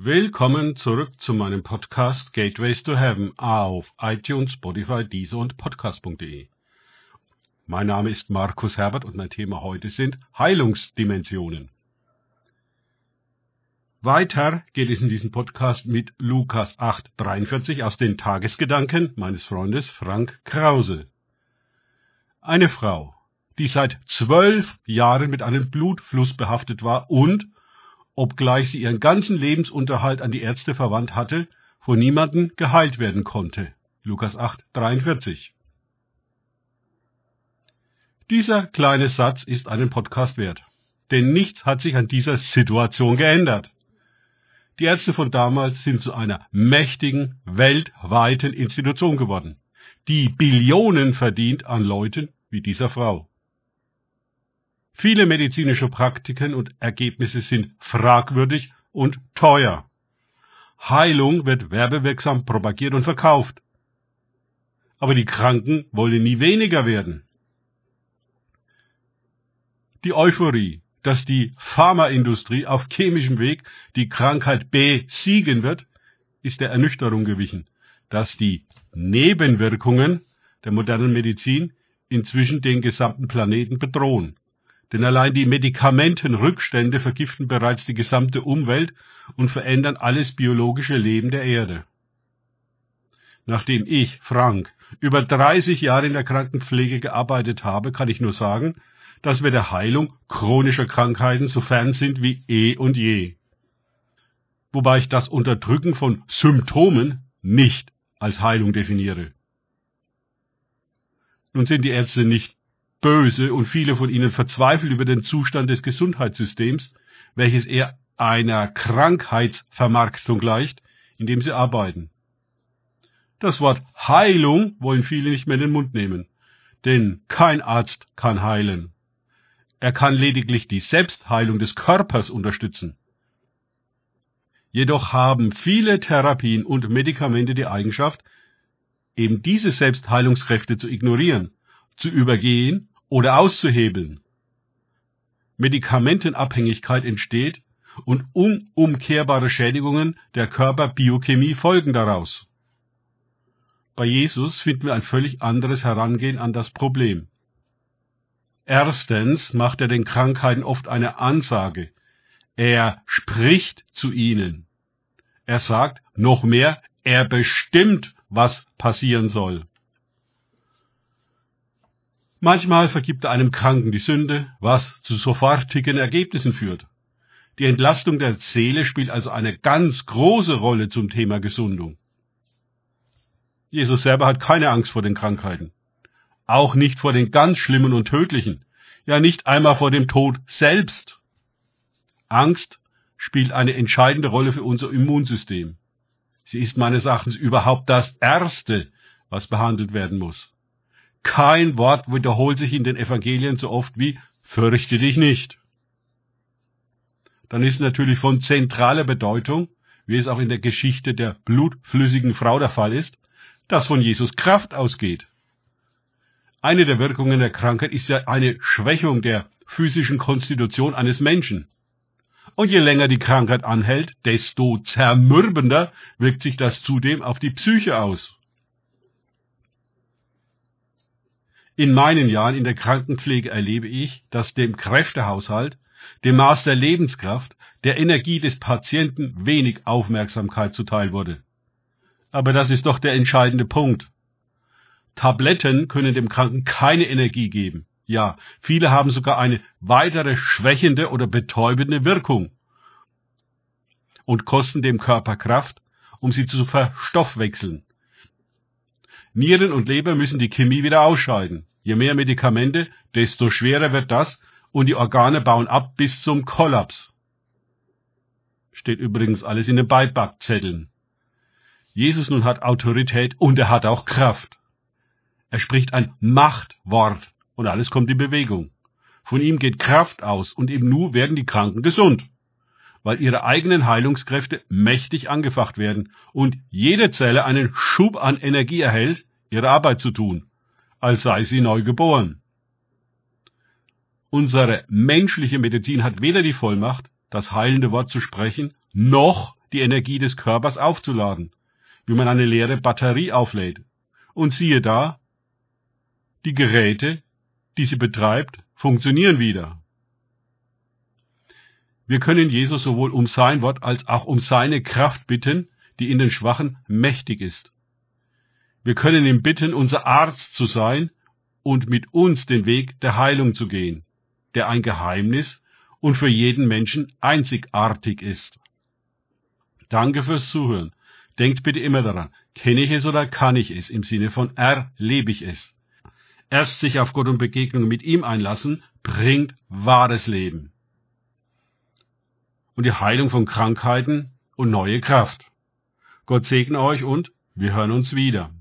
Willkommen zurück zu meinem Podcast Gateways to Heaven auf iTunes, Spotify, Deezer und Podcast.de. Mein Name ist Markus Herbert und mein Thema heute sind Heilungsdimensionen. Weiter geht es in diesem Podcast mit Lukas 8,43 aus den Tagesgedanken meines Freundes Frank Krause. Eine Frau, die seit zwölf Jahren mit einem Blutfluss behaftet war und obgleich sie ihren ganzen Lebensunterhalt an die Ärzte verwandt hatte, von niemandem geheilt werden konnte. Lukas 8, 43. Dieser kleine Satz ist einen Podcast wert, denn nichts hat sich an dieser Situation geändert. Die Ärzte von damals sind zu einer mächtigen, weltweiten Institution geworden, die Billionen verdient an Leuten wie dieser Frau. Viele medizinische Praktiken und Ergebnisse sind fragwürdig und teuer. Heilung wird werbewirksam propagiert und verkauft. Aber die Kranken wollen nie weniger werden. Die Euphorie, dass die Pharmaindustrie auf chemischem Weg die Krankheit besiegen wird, ist der Ernüchterung gewichen, dass die Nebenwirkungen der modernen Medizin inzwischen den gesamten Planeten bedrohen denn allein die Medikamentenrückstände vergiften bereits die gesamte Umwelt und verändern alles biologische Leben der Erde. Nachdem ich, Frank, über 30 Jahre in der Krankenpflege gearbeitet habe, kann ich nur sagen, dass wir der Heilung chronischer Krankheiten so fern sind wie eh und je. Wobei ich das Unterdrücken von Symptomen nicht als Heilung definiere. Nun sind die Ärzte nicht böse und viele von ihnen verzweifeln über den Zustand des Gesundheitssystems, welches eher einer Krankheitsvermarktung gleicht, in dem sie arbeiten. Das Wort Heilung wollen viele nicht mehr in den Mund nehmen, denn kein Arzt kann heilen. Er kann lediglich die Selbstheilung des Körpers unterstützen. Jedoch haben viele Therapien und Medikamente die Eigenschaft, eben diese Selbstheilungskräfte zu ignorieren zu übergehen oder auszuhebeln. Medikamentenabhängigkeit entsteht und unumkehrbare Schädigungen der Körperbiochemie folgen daraus. Bei Jesus finden wir ein völlig anderes Herangehen an das Problem. Erstens macht er den Krankheiten oft eine Ansage. Er spricht zu ihnen. Er sagt noch mehr, er bestimmt, was passieren soll. Manchmal vergibt er einem Kranken die Sünde, was zu sofortigen Ergebnissen führt. Die Entlastung der Seele spielt also eine ganz große Rolle zum Thema Gesundung. Jesus selber hat keine Angst vor den Krankheiten. Auch nicht vor den ganz schlimmen und tödlichen. Ja, nicht einmal vor dem Tod selbst. Angst spielt eine entscheidende Rolle für unser Immunsystem. Sie ist meines Erachtens überhaupt das Erste, was behandelt werden muss. Kein Wort wiederholt sich in den Evangelien so oft wie fürchte dich nicht. Dann ist natürlich von zentraler Bedeutung, wie es auch in der Geschichte der blutflüssigen Frau der Fall ist, dass von Jesus Kraft ausgeht. Eine der Wirkungen der Krankheit ist ja eine Schwächung der physischen Konstitution eines Menschen. Und je länger die Krankheit anhält, desto zermürbender wirkt sich das zudem auf die Psyche aus. In meinen Jahren in der Krankenpflege erlebe ich, dass dem Kräftehaushalt, dem Maß der Lebenskraft, der Energie des Patienten wenig Aufmerksamkeit zuteil wurde. Aber das ist doch der entscheidende Punkt. Tabletten können dem Kranken keine Energie geben. Ja, viele haben sogar eine weitere schwächende oder betäubende Wirkung und kosten dem Körper Kraft, um sie zu verstoffwechseln. Nieren und Leber müssen die Chemie wieder ausscheiden. Je mehr Medikamente, desto schwerer wird das und die Organe bauen ab bis zum Kollaps. Steht übrigens alles in den Beipackzetteln. Jesus nun hat Autorität und er hat auch Kraft. Er spricht ein Machtwort und alles kommt in Bewegung. Von ihm geht Kraft aus und im Nu werden die Kranken gesund, weil ihre eigenen Heilungskräfte mächtig angefacht werden und jede Zelle einen Schub an Energie erhält, ihre Arbeit zu tun als sei sie neu geboren. Unsere menschliche Medizin hat weder die Vollmacht, das heilende Wort zu sprechen, noch die Energie des Körpers aufzuladen, wie man eine leere Batterie auflädt. Und siehe da, die Geräte, die sie betreibt, funktionieren wieder. Wir können Jesus sowohl um sein Wort als auch um seine Kraft bitten, die in den Schwachen mächtig ist. Wir können ihn bitten, unser Arzt zu sein und mit uns den Weg der Heilung zu gehen, der ein Geheimnis und für jeden Menschen einzigartig ist. Danke fürs Zuhören. Denkt bitte immer daran, kenne ich es oder kann ich es im Sinne von erlebe ich es. Erst sich auf Gott und Begegnung mit ihm einlassen, bringt wahres Leben. Und die Heilung von Krankheiten und neue Kraft. Gott segne euch und wir hören uns wieder.